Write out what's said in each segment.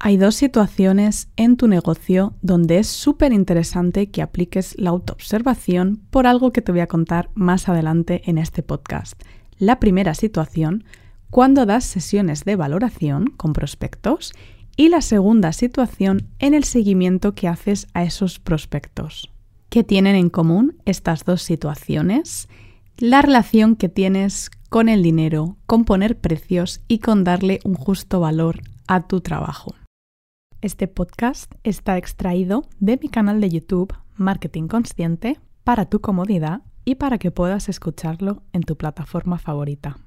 Hay dos situaciones en tu negocio donde es súper interesante que apliques la autoobservación por algo que te voy a contar más adelante en este podcast. La primera situación, cuando das sesiones de valoración con prospectos y la segunda situación en el seguimiento que haces a esos prospectos. ¿Qué tienen en común estas dos situaciones? La relación que tienes con el dinero, con poner precios y con darle un justo valor a tu trabajo. Este podcast está extraído de mi canal de YouTube Marketing Consciente para tu comodidad y para que puedas escucharlo en tu plataforma favorita.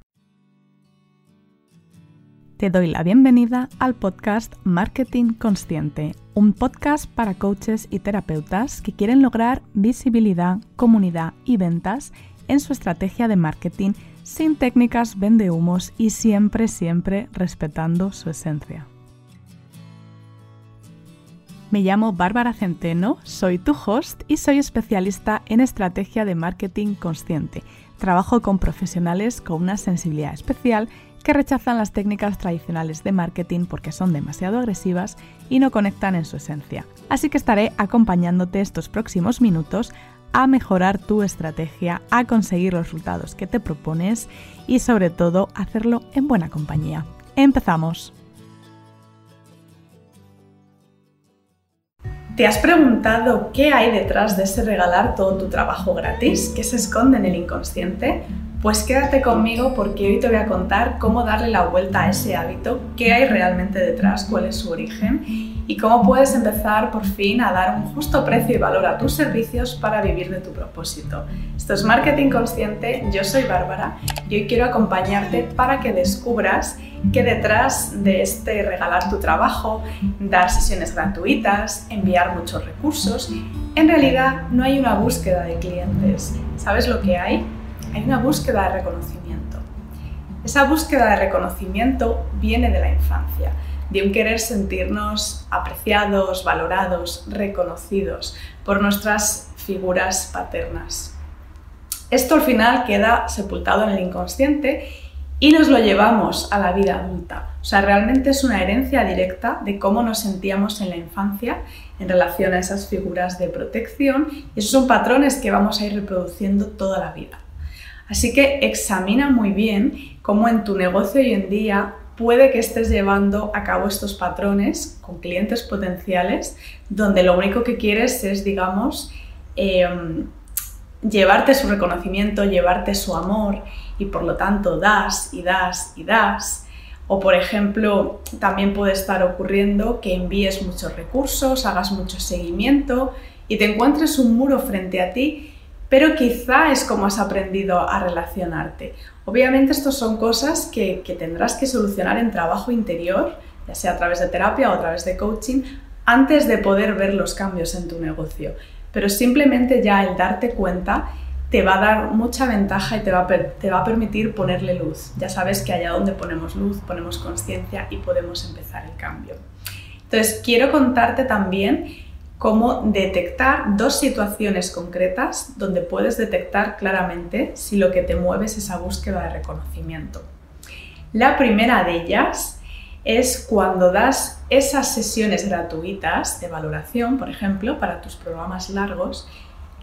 Te doy la bienvenida al podcast Marketing Consciente, un podcast para coaches y terapeutas que quieren lograr visibilidad, comunidad y ventas en su estrategia de marketing sin técnicas vendehumos y siempre, siempre respetando su esencia. Me llamo Bárbara Centeno, soy tu host y soy especialista en estrategia de marketing consciente. Trabajo con profesionales con una sensibilidad especial que rechazan las técnicas tradicionales de marketing porque son demasiado agresivas y no conectan en su esencia. Así que estaré acompañándote estos próximos minutos a mejorar tu estrategia, a conseguir los resultados que te propones y sobre todo hacerlo en buena compañía. Empezamos. ¿Te has preguntado qué hay detrás de ese regalar todo tu trabajo gratis? ¿Qué se esconde en el inconsciente? Pues quédate conmigo porque hoy te voy a contar cómo darle la vuelta a ese hábito, qué hay realmente detrás, cuál es su origen y cómo puedes empezar por fin a dar un justo precio y valor a tus servicios para vivir de tu propósito. Esto es Marketing Consciente, yo soy Bárbara y hoy quiero acompañarte para que descubras que detrás de este regalar tu trabajo, dar sesiones gratuitas, enviar muchos recursos, en realidad no hay una búsqueda de clientes. ¿Sabes lo que hay? hay una búsqueda de reconocimiento. Esa búsqueda de reconocimiento viene de la infancia, de un querer sentirnos apreciados, valorados, reconocidos por nuestras figuras paternas. Esto al final queda sepultado en el inconsciente y nos lo llevamos a la vida adulta. O sea, realmente es una herencia directa de cómo nos sentíamos en la infancia en relación a esas figuras de protección y esos son patrones que vamos a ir reproduciendo toda la vida. Así que examina muy bien cómo en tu negocio hoy en día puede que estés llevando a cabo estos patrones con clientes potenciales donde lo único que quieres es, digamos, em, llevarte su reconocimiento, llevarte su amor y por lo tanto das y das y das. O por ejemplo, también puede estar ocurriendo que envíes muchos recursos, hagas mucho seguimiento y te encuentres un muro frente a ti pero quizá es como has aprendido a relacionarte. Obviamente estas son cosas que, tendrás que solucionar en trabajo interior, ya sea a través de terapia o a través de coaching, antes de poder ver los cambios en tu negocio. Pero simplemente ya el darte cuenta te va a dar mucha ventaja y te va, te va a permitir ponerle luz. Ya sabes que allá donde ponemos luz, ponemos conciencia y podemos empezar el cambio. Entonces, quiero contarte también cómo detectar dos situaciones concretas donde puedes detectar claramente si lo que te mueve es esa búsqueda de reconocimiento. La primera de ellas es cuando das esas sesiones gratuitas de valoración, por ejemplo, para tus programas largos,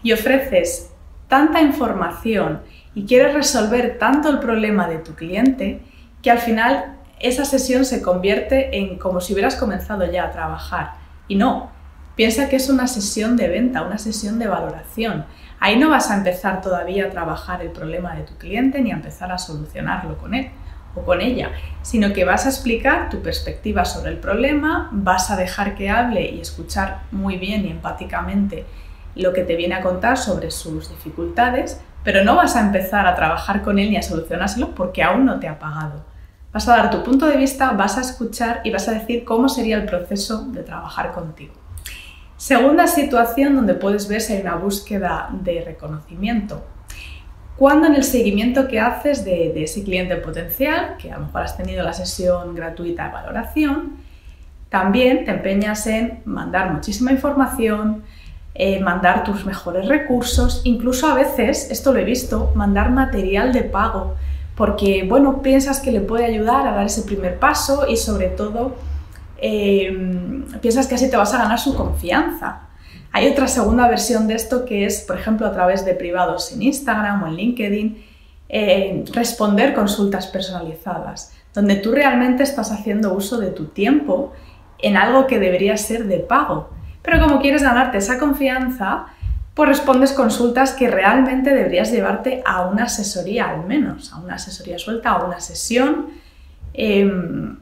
y ofreces tanta información y quieres resolver tanto el problema de tu cliente que al final esa sesión se convierte en como si hubieras comenzado ya a trabajar. Y no, Piensa que es una sesión de venta, una sesión de valoración. Ahí no vas a empezar todavía a trabajar el problema de tu cliente ni a empezar a solucionarlo con él o con ella, sino que vas a explicar tu perspectiva sobre el problema, vas a dejar que hable y escuchar muy bien y empáticamente lo que te viene a contar sobre sus dificultades, pero no vas a empezar a trabajar con él ni a solucionárselo porque aún no te ha pagado. Vas a dar tu punto de vista, vas a escuchar y vas a decir cómo sería el proceso de trabajar contigo. Segunda situación donde puedes ver si hay una búsqueda de reconocimiento. Cuando en el seguimiento que haces de, ese cliente potencial, que a lo mejor has tenido la sesión gratuita de valoración, también te empeñas en mandar muchísima información, eh, mandar tus mejores recursos, incluso a veces, esto lo he visto, mandar material de pago, porque bueno, piensas que le puede ayudar a dar ese primer paso y sobre todo eh, piensas que así te vas a ganar su confianza. Hay otra segunda versión de esto que es, por ejemplo, a través de privados en Instagram o en LinkedIn, eh, responder consultas personalizadas, donde tú realmente estás haciendo uso de tu tiempo en algo que debería ser de pago. Pero como quieres ganarte esa confianza, pues respondes consultas que realmente deberías llevarte a una asesoría al menos, a una asesoría suelta, a una sesión em,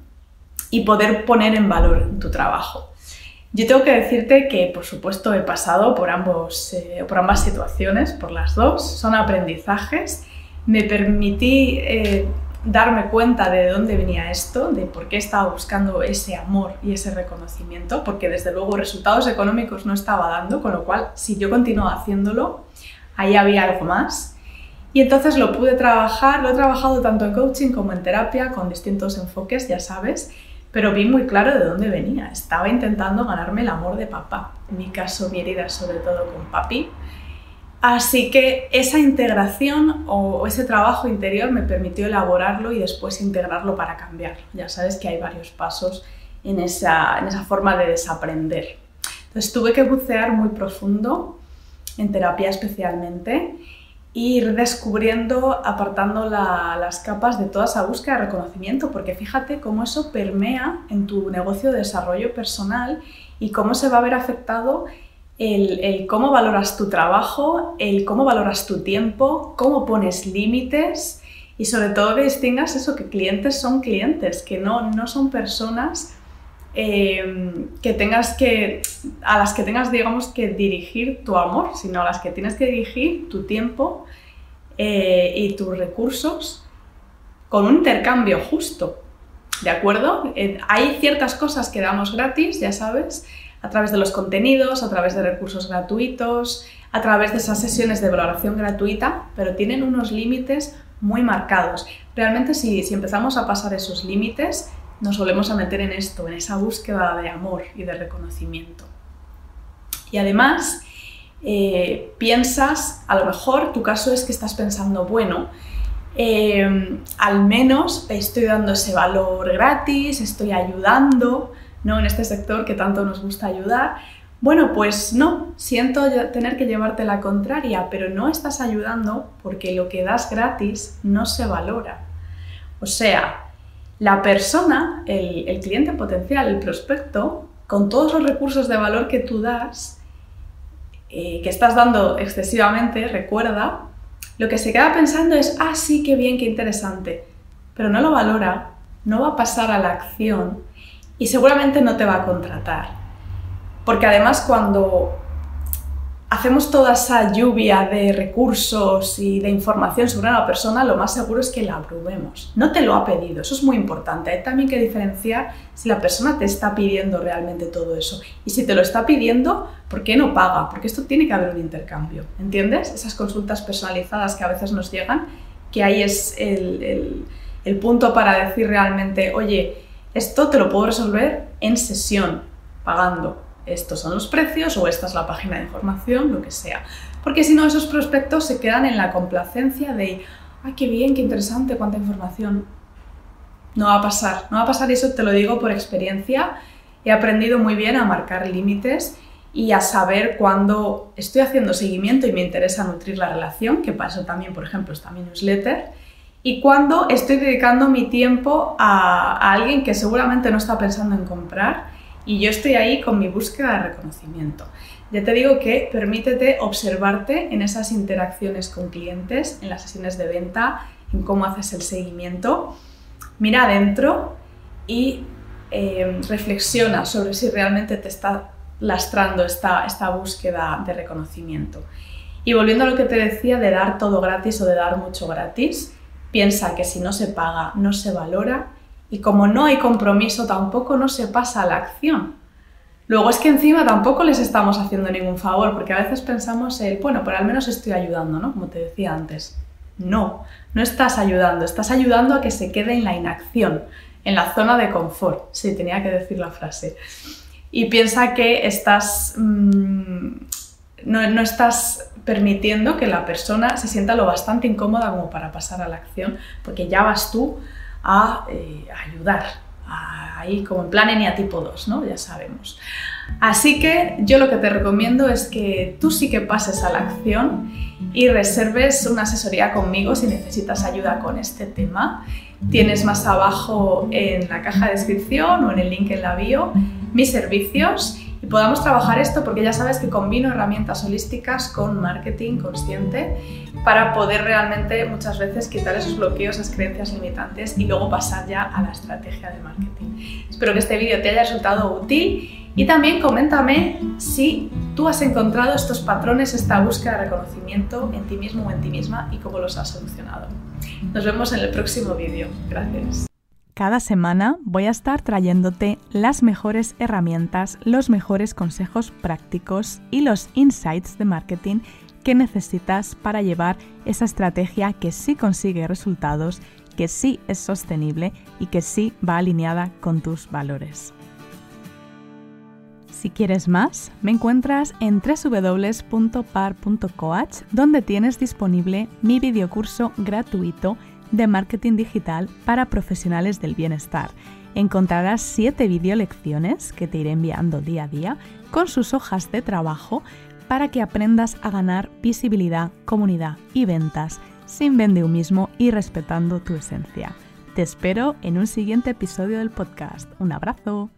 y poder poner en valor tu trabajo. Yo tengo que decirte que, por supuesto, he pasado por, ambos, eh, por ambas situaciones, por las dos, son aprendizajes. Me permití eh, darme cuenta de dónde venía esto, de por qué estaba buscando ese amor y ese reconocimiento, porque desde luego resultados económicos no estaba dando, con lo cual si yo continuaba haciéndolo, ahí había algo más. Y entonces lo pude trabajar, lo he trabajado tanto en coaching como en terapia, con distintos enfoques, ya sabes, pero vi muy claro de dónde venía. Estaba intentando ganarme el amor de papá, en mi caso mi herida sobre todo con papi, Así que esa integración o ese trabajo interior me permitió elaborarlo y después integrarlo para cambiarlo. Ya sabes que hay varios pasos en esa, forma de desaprender. Entonces tuve que bucear muy profundo, en terapia especialmente, ir descubriendo, apartando las capas de toda esa búsqueda de reconocimiento, porque fíjate cómo eso permea en tu negocio de desarrollo personal y cómo se va a ver afectado el, cómo valoras tu trabajo, el cómo valoras tu tiempo, cómo pones límites y sobre todo que distingas eso, que clientes son clientes, que no, no son personas em, que tengas que, a las que tengas, digamos, que dirigir tu amor, sino a las que tienes que dirigir tu tiempo eh, y tus recursos con un intercambio justo. ¿De acuerdo? Eh, hay ciertas cosas que damos gratis, ya sabes, a través de los contenidos, a través de recursos gratuitos, a través de esas sesiones de valoración gratuita, pero tienen unos límites muy marcados. Realmente si, empezamos a pasar esos límites, nos volvemos a meter en esto, en esa búsqueda de amor y de reconocimiento. Y además, eh, piensas, a lo mejor tu caso es que estás pensando, bueno, eh, al menos estoy dando ese valor gratis, estoy ayudando, ¿no? en este sector que tanto nos gusta ayudar. Bueno, pues no, siento tener que llevarte la contraria, pero no estás ayudando porque lo que das gratis no se valora. O sea, la persona, el, cliente potencial, el prospecto, con todos los recursos de valor que tú das, eh, que estás dando excesivamente, recuerda, lo que se queda pensando es, ah, sí, qué bien, qué interesante, pero no lo valora, no va a pasar a la acción y seguramente no te va a contratar. Porque además cuando hacemos toda esa lluvia de recursos y de información sobre una persona, lo más seguro es que la abrumemos. No te lo ha pedido, eso es muy importante. Hay también que diferenciar si la persona te está pidiendo realmente todo eso. Y si te lo está pidiendo, ¿por qué no paga? Porque esto tiene que haber un intercambio, ¿entiendes? Esas consultas personalizadas que a veces nos llegan, que ahí es el, punto para decir realmente, oye, esto te lo puedo resolver en sesión, pagando. Estos son los precios o esta es la página de información, lo que sea. Porque si no, esos prospectos se quedan en la complacencia de, ay, qué bien, qué interesante, cuánta información. No va a pasar, no va a pasar y eso te lo digo por experiencia. He aprendido muy bien a marcar límites y a saber cuándo estoy haciendo seguimiento y me interesa nutrir la relación, que para también, por ejemplo, está mi newsletter, y cuando estoy dedicando mi tiempo a, alguien que seguramente no está pensando en comprar y yo estoy ahí con mi búsqueda de reconocimiento. Ya te digo que permítete observarte en esas interacciones con clientes, en las sesiones de venta, en cómo haces el seguimiento. Mira adentro y eh, reflexiona sobre si realmente te está lastrando esta, esta búsqueda de reconocimiento. Y volviendo a lo que te decía de dar todo gratis o de dar mucho gratis, piensa que si no se paga no se valora y como no hay compromiso tampoco no se pasa a la acción. Luego es que encima tampoco les estamos haciendo ningún favor, porque a veces pensamos, el, bueno, pero al menos estoy ayudando, ¿no? Como te decía antes. No, no estás ayudando, estás ayudando a que se quede en la inacción, en la zona de confort. Sí, tenía que decir la frase. Y piensa que estás, mm, no, no estás permitiendo que la persona se sienta lo bastante incómoda como para pasar a la acción, porque ya vas tú a, eh, ayudar, ahí como en plan tipo 2, ¿no? Ya sabemos. Así que yo lo que te recomiendo es que tú sí que pases a la acción y reserves una asesoría conmigo si necesitas ayuda con este tema. Tienes más abajo en la caja de descripción o en el link en la bio mis servicios y podamos trabajar esto porque ya sabes que combino herramientas holísticas con marketing consciente para poder realmente muchas veces quitar esos bloqueos, esas creencias limitantes y luego pasar ya a la estrategia de marketing. Espero que este vídeo te haya resultado útil y también coméntame si tú has encontrado estos patrones, esta búsqueda de reconocimiento en ti mismo o en ti misma y cómo los has solucionado. Nos vemos en el próximo vídeo. Gracias. Cada semana voy a estar trayéndote las mejores herramientas, los mejores consejos prácticos y los insights de marketing que necesitas para llevar esa estrategia que sí consigue resultados, que sí es sostenible y que sí va alineada con tus valores. Si quieres más, me encuentras en www.par.coach, donde tienes disponible mi videocurso gratuito de marketing digital para profesionales del bienestar. Encontrarás 7 videolecciones que te iré enviando día a día con sus hojas de trabajo para que aprendas a ganar visibilidad, comunidad y ventas sin mismo y respetando tu esencia. Te espero en un siguiente episodio del podcast. Un abrazo.